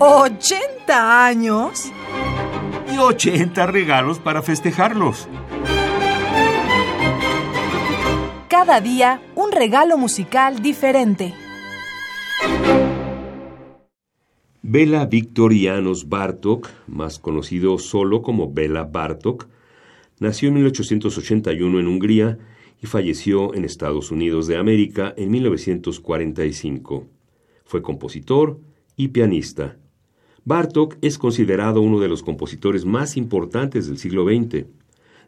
¿80 años? Y 80 regalos para festejarlos. Cada día un regalo musical diferente. Bela Victorianos Bartok, más conocido solo como Bela Bartok, nació en 1881 en Hungría y falleció en Estados Unidos de América en 1945. Fue compositor y pianista. Bartok es considerado uno de los compositores más importantes del siglo XX.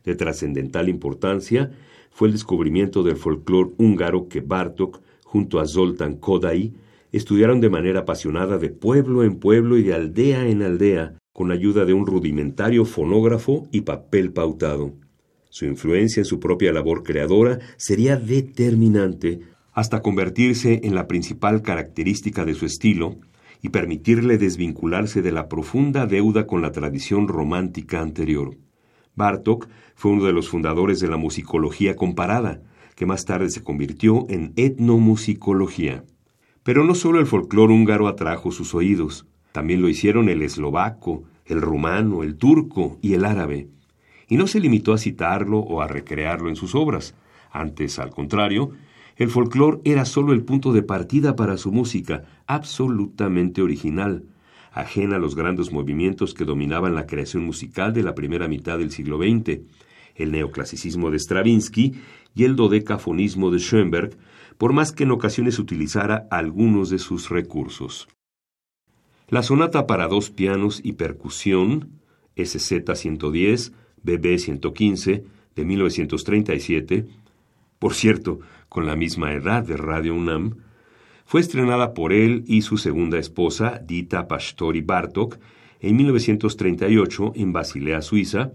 De trascendental importancia fue el descubrimiento del folclore húngaro que Bartok, junto a Zoltán Kodai, estudiaron de manera apasionada de pueblo en pueblo y de aldea en aldea, con ayuda de un rudimentario fonógrafo y papel pautado. Su influencia en su propia labor creadora sería determinante hasta convertirse en la principal característica de su estilo y permitirle desvincularse de la profunda deuda con la tradición romántica anterior. Bartok fue uno de los fundadores de la musicología comparada, que más tarde se convirtió en etnomusicología. Pero no solo el folclore húngaro atrajo sus oídos, también lo hicieron el eslovaco, el rumano, el turco y el árabe. Y no se limitó a citarlo o a recrearlo en sus obras. Antes, al contrario, el folclore era solo el punto de partida para su música, absolutamente original, ajena a los grandes movimientos que dominaban la creación musical de la primera mitad del siglo XX, el neoclasicismo de Stravinsky y el dodecafonismo de Schoenberg, por más que en ocasiones utilizara algunos de sus recursos. La sonata para dos pianos y percusión, SZ 110, BB 115, de 1937, por cierto, con la misma edad de Radio UNAM, fue estrenada por él y su segunda esposa, Dita Pastori Bartok, en 1938 en Basilea, Suiza,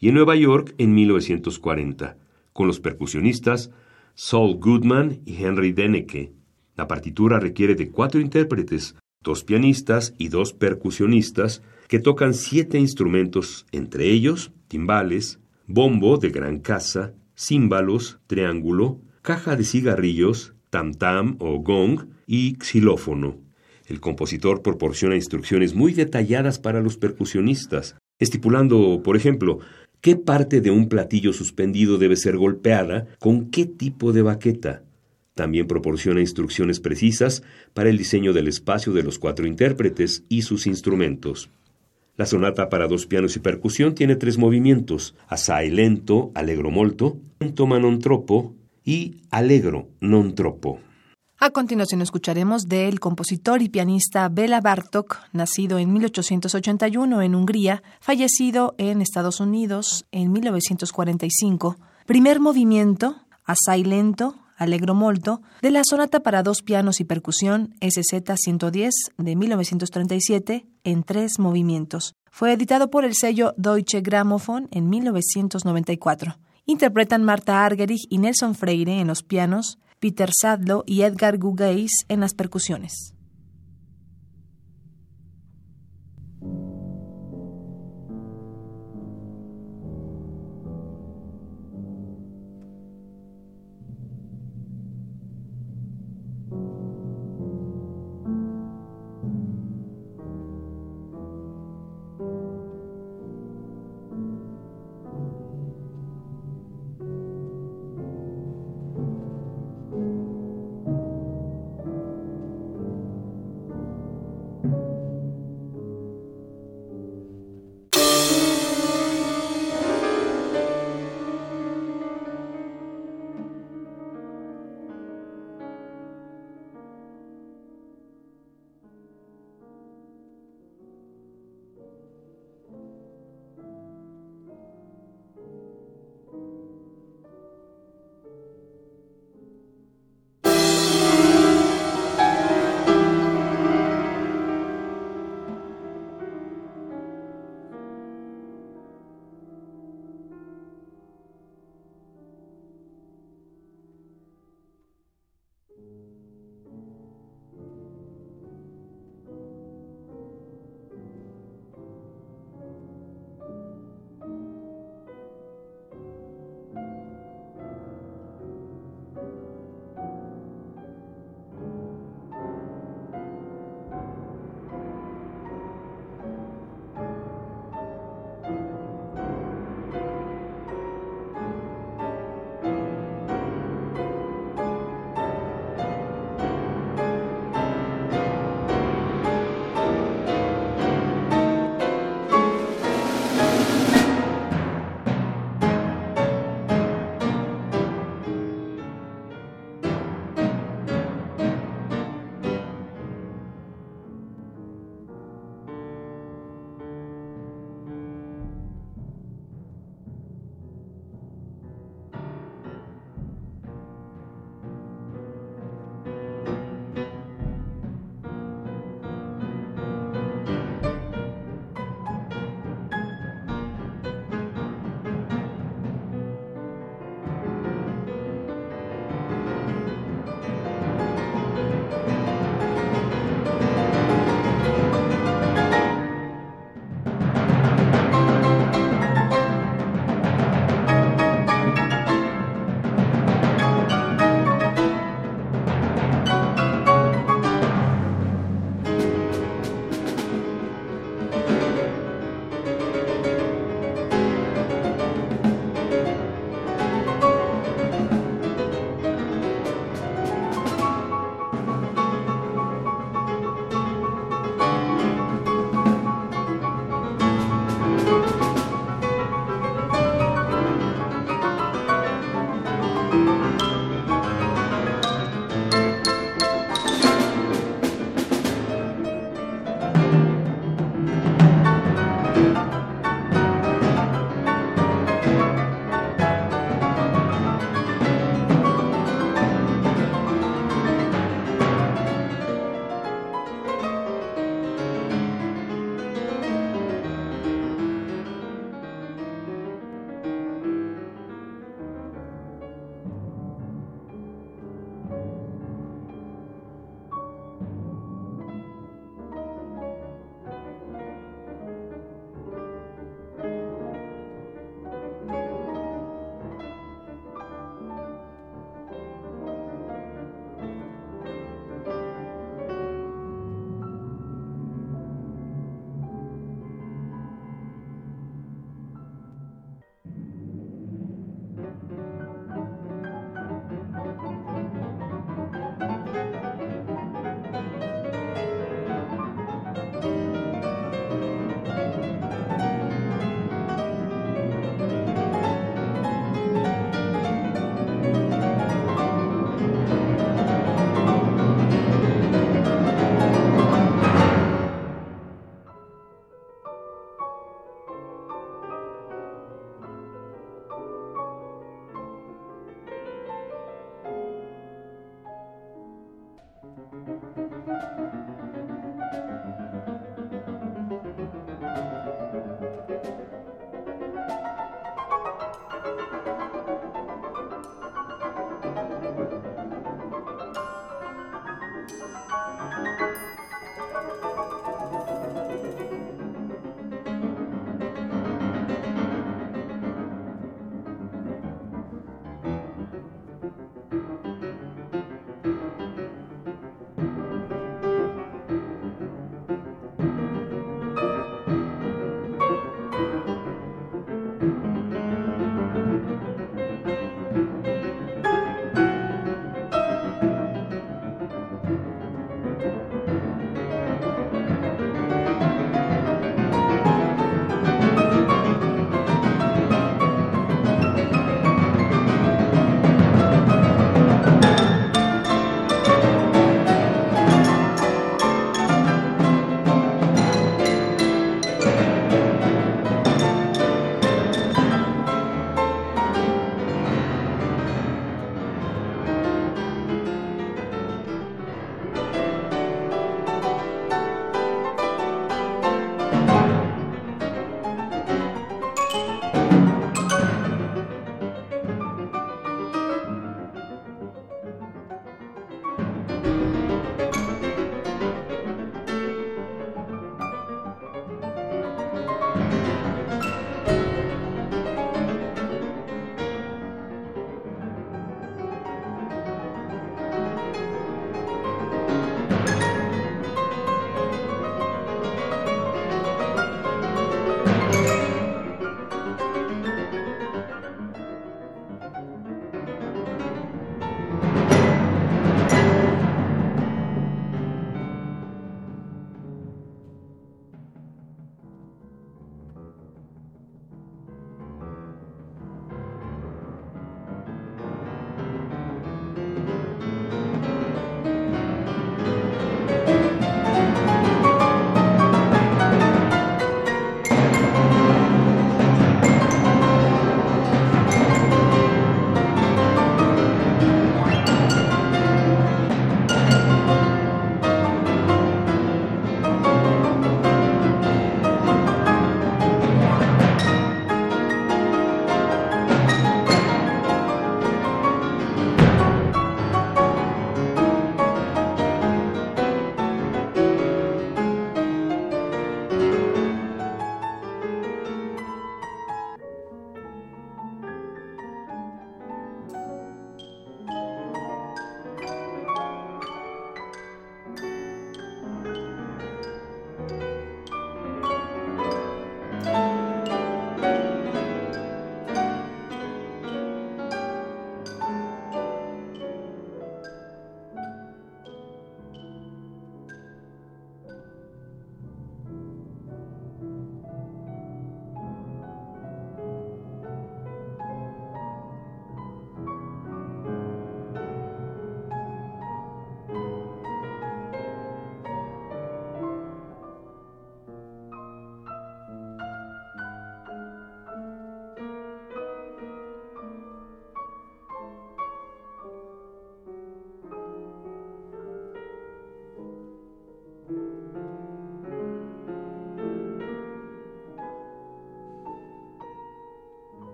y en Nueva York en 1940, con los percusionistas Saul Goodman y Henry Deneke. La partitura requiere de cuatro intérpretes, dos pianistas y dos percusionistas, que tocan siete instrumentos, entre ellos timbales, bombo de gran casa, címbalos, triángulo, caja de cigarrillos, tam-tam o gong y xilófono. El compositor proporciona instrucciones muy detalladas para los percusionistas, estipulando, por ejemplo, qué parte de un platillo suspendido debe ser golpeada con qué tipo de baqueta. También proporciona instrucciones precisas para el diseño del espacio de los cuatro intérpretes y sus instrumentos. La sonata para dos pianos y percusión tiene tres movimientos: assai lento, allegro molto, lento ma non troppo y allegro non troppo. A continuación escucharemos del compositor y pianista Bela Bartok, nacido en 1881 en Hungría, fallecido en Estados Unidos en 1945. Primer movimiento, assai lento, allegro molto, de la sonata para dos pianos y percusión SZ 110 de 1937 en tres movimientos. Fue editado por el sello Deutsche Grammophon en 1994. Interpretan Marta Argerich y Nelson Freire en los pianos, Peter Sadlo y Edgar Gugeis en las percusiones.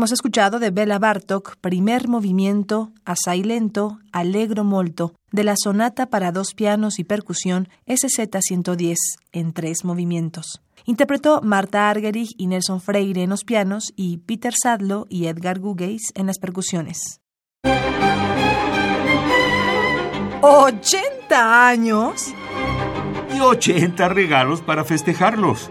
Hemos escuchado de Bela Bartok primer movimiento, assai lento, allegro molto, de la sonata para dos pianos y percusión SZ-110 en tres movimientos. Interpretó Marta Argerich y Nelson Freire en los pianos y Peter Sadlo y Edgar Gugeis en las percusiones. ¿80 años? Y 80 regalos para festejarlos.